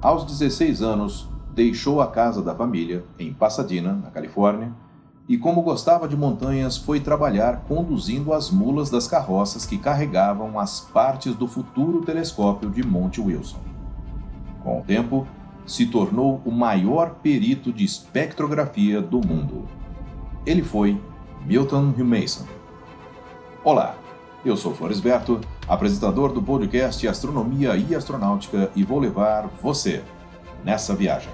Aos 16 anos, deixou a casa da família, em Pasadena, na Califórnia, e como gostava de montanhas, foi trabalhar conduzindo as mulas das carroças que carregavam as partes do futuro telescópio de Monte Wilson. Com o tempo, se tornou o maior perito de espectrografia do mundo. Ele foi Milton Humason. Olá, eu sou Floresberto, apresentador do podcast Astronomia e Astronáutica e vou levar você nessa viagem.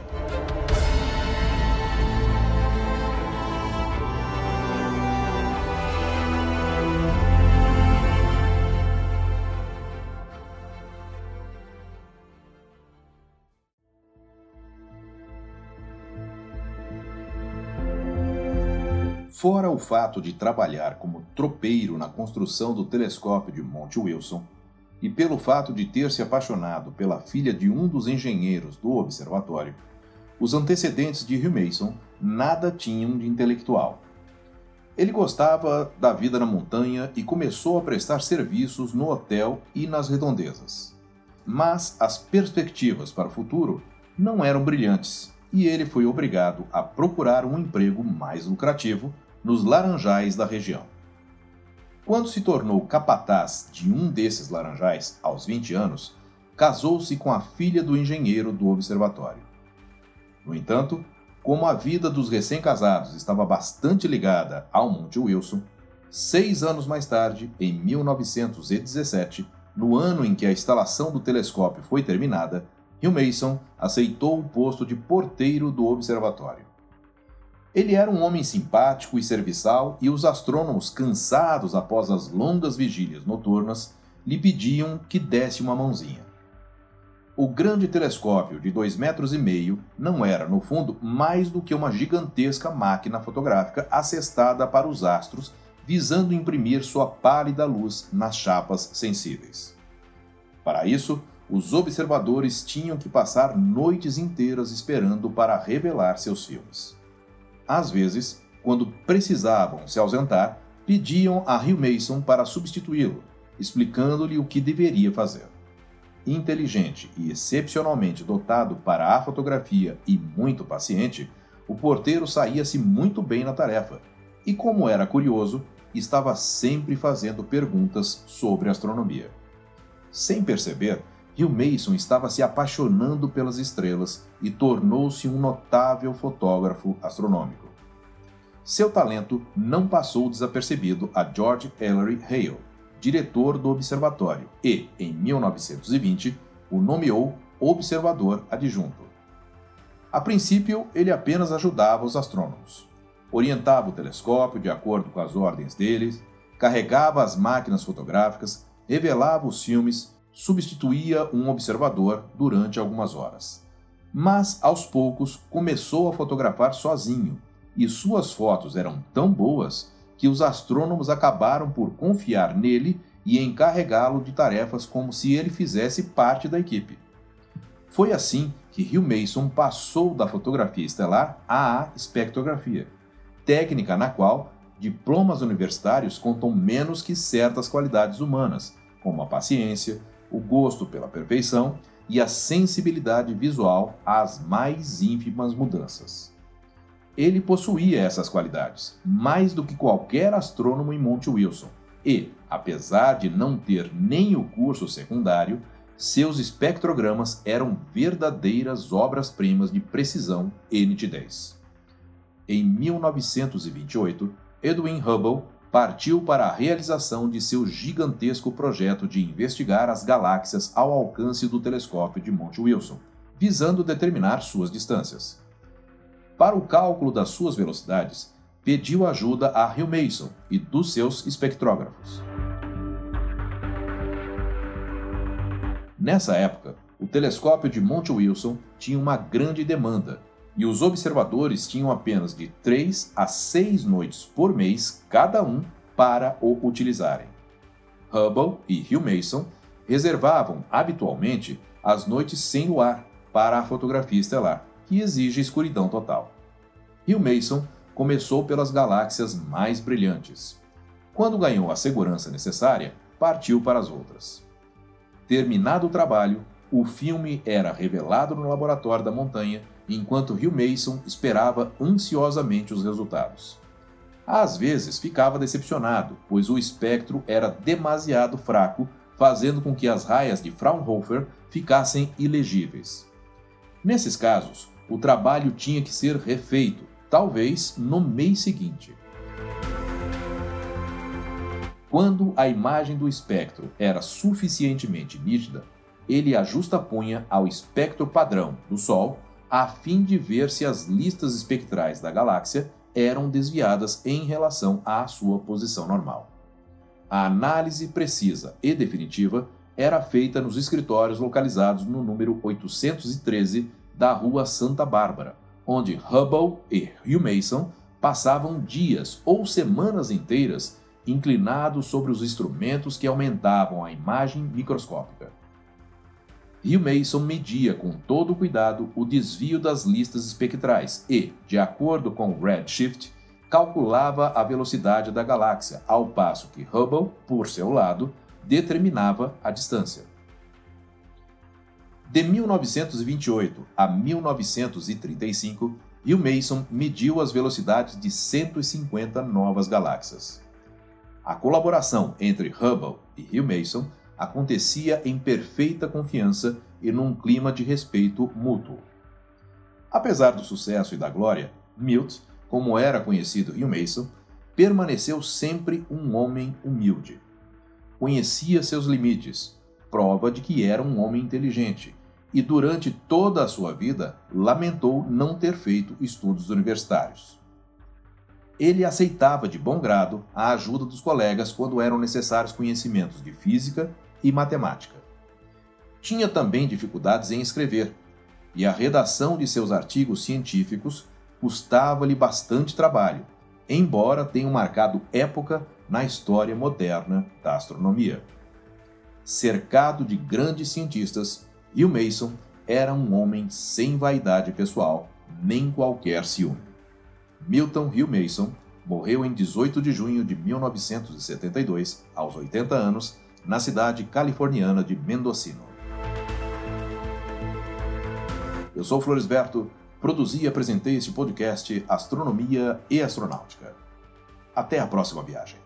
Fora o fato de trabalhar como tropeiro na construção do telescópio de Monte Wilson, e pelo fato de ter se apaixonado pela filha de um dos engenheiros do observatório, os antecedentes de Hugh Mason nada tinham de intelectual. Ele gostava da vida na montanha e começou a prestar serviços no hotel e nas redondezas. Mas as perspectivas para o futuro não eram brilhantes e ele foi obrigado a procurar um emprego mais lucrativo nos laranjais da região. Quando se tornou capataz de um desses laranjais, aos 20 anos, casou-se com a filha do engenheiro do observatório. No entanto, como a vida dos recém-casados estava bastante ligada ao Monte Wilson, seis anos mais tarde, em 1917, no ano em que a instalação do telescópio foi terminada, Hugh Mason aceitou o posto de porteiro do observatório. Ele era um homem simpático e serviçal, e os astrônomos, cansados após as longas vigílias noturnas, lhe pediam que desse uma mãozinha. O grande telescópio de dois metros e meio não era, no fundo, mais do que uma gigantesca máquina fotográfica assestada para os astros, visando imprimir sua pálida luz nas chapas sensíveis. Para isso, os observadores tinham que passar noites inteiras esperando para revelar seus filmes. Às vezes, quando precisavam se ausentar, pediam a Rio Mason para substituí-lo, explicando-lhe o que deveria fazer. Inteligente e excepcionalmente dotado para a fotografia e muito paciente, o porteiro saía-se muito bem na tarefa e, como era curioso, estava sempre fazendo perguntas sobre astronomia. Sem perceber, Rio Mason estava se apaixonando pelas estrelas e tornou-se um notável fotógrafo astronômico. Seu talento não passou desapercebido a George Ellery Hale, diretor do observatório, e, em 1920, o nomeou observador adjunto. A princípio, ele apenas ajudava os astrônomos. Orientava o telescópio de acordo com as ordens deles, carregava as máquinas fotográficas, revelava os filmes substituía um observador durante algumas horas. Mas, aos poucos, começou a fotografar sozinho, e suas fotos eram tão boas que os astrônomos acabaram por confiar nele e encarregá-lo de tarefas como se ele fizesse parte da equipe. Foi assim que Hugh Mason passou da fotografia estelar à espectrografia, técnica na qual diplomas universitários contam menos que certas qualidades humanas, como a paciência, o gosto pela perfeição e a sensibilidade visual às mais ínfimas mudanças. Ele possuía essas qualidades, mais do que qualquer astrônomo em Monte Wilson, e, apesar de não ter nem o curso secundário, seus espectrogramas eram verdadeiras obras-primas de precisão e nitidez. Em 1928, Edwin Hubble partiu para a realização de seu gigantesco projeto de investigar as galáxias ao alcance do telescópio de Monte Wilson, visando determinar suas distâncias. Para o cálculo das suas velocidades, pediu ajuda a Hugh Mason e dos seus espectrógrafos. Nessa época, o telescópio de Monte Wilson tinha uma grande demanda e os observadores tinham apenas de 3 a 6 noites por mês cada um para o utilizarem. Hubble e Hugh Mason reservavam habitualmente as noites sem luar para a fotografia estelar, que exige escuridão total. Hugh Mason começou pelas galáxias mais brilhantes. Quando ganhou a segurança necessária, partiu para as outras. Terminado o trabalho, o filme era revelado no laboratório da montanha, enquanto Hugh Mason esperava ansiosamente os resultados. Às vezes ficava decepcionado, pois o espectro era demasiado fraco, fazendo com que as raias de Fraunhofer ficassem ilegíveis. Nesses casos, o trabalho tinha que ser refeito, talvez no mês seguinte. Quando a imagem do espectro era suficientemente nítida, ele a punha ao espectro padrão do Sol a fim de ver se as listas espectrais da galáxia eram desviadas em relação à sua posição normal. A análise precisa e definitiva era feita nos escritórios localizados no número 813 da Rua Santa Bárbara, onde Hubble e Hugh Mason passavam dias ou semanas inteiras inclinados sobre os instrumentos que aumentavam a imagem microscópica. Hugh Mason media com todo cuidado o desvio das listas espectrais e, de acordo com o redshift, calculava a velocidade da galáxia, ao passo que Hubble, por seu lado, determinava a distância. De 1928 a 1935, Hugh Mason mediu as velocidades de 150 novas galáxias. A colaboração entre Hubble e Hugh Mason acontecia em perfeita confiança e num clima de respeito mútuo. Apesar do sucesso e da glória, Milt, como era conhecido Hugh Mason, permaneceu sempre um homem humilde. Conhecia seus limites, prova de que era um homem inteligente, e durante toda a sua vida lamentou não ter feito estudos universitários. Ele aceitava de bom grado a ajuda dos colegas quando eram necessários conhecimentos de física e matemática. Tinha também dificuldades em escrever, e a redação de seus artigos científicos custava-lhe bastante trabalho, embora tenham marcado época na história moderna da astronomia. Cercado de grandes cientistas, Hugh Mason era um homem sem vaidade pessoal nem qualquer ciúme. Milton Hugh Mason morreu em 18 de junho de 1972, aos 80 anos, na cidade californiana de Mendocino. Eu sou Floresberto, produzi e apresentei este podcast Astronomia e Astronáutica. Até a próxima viagem.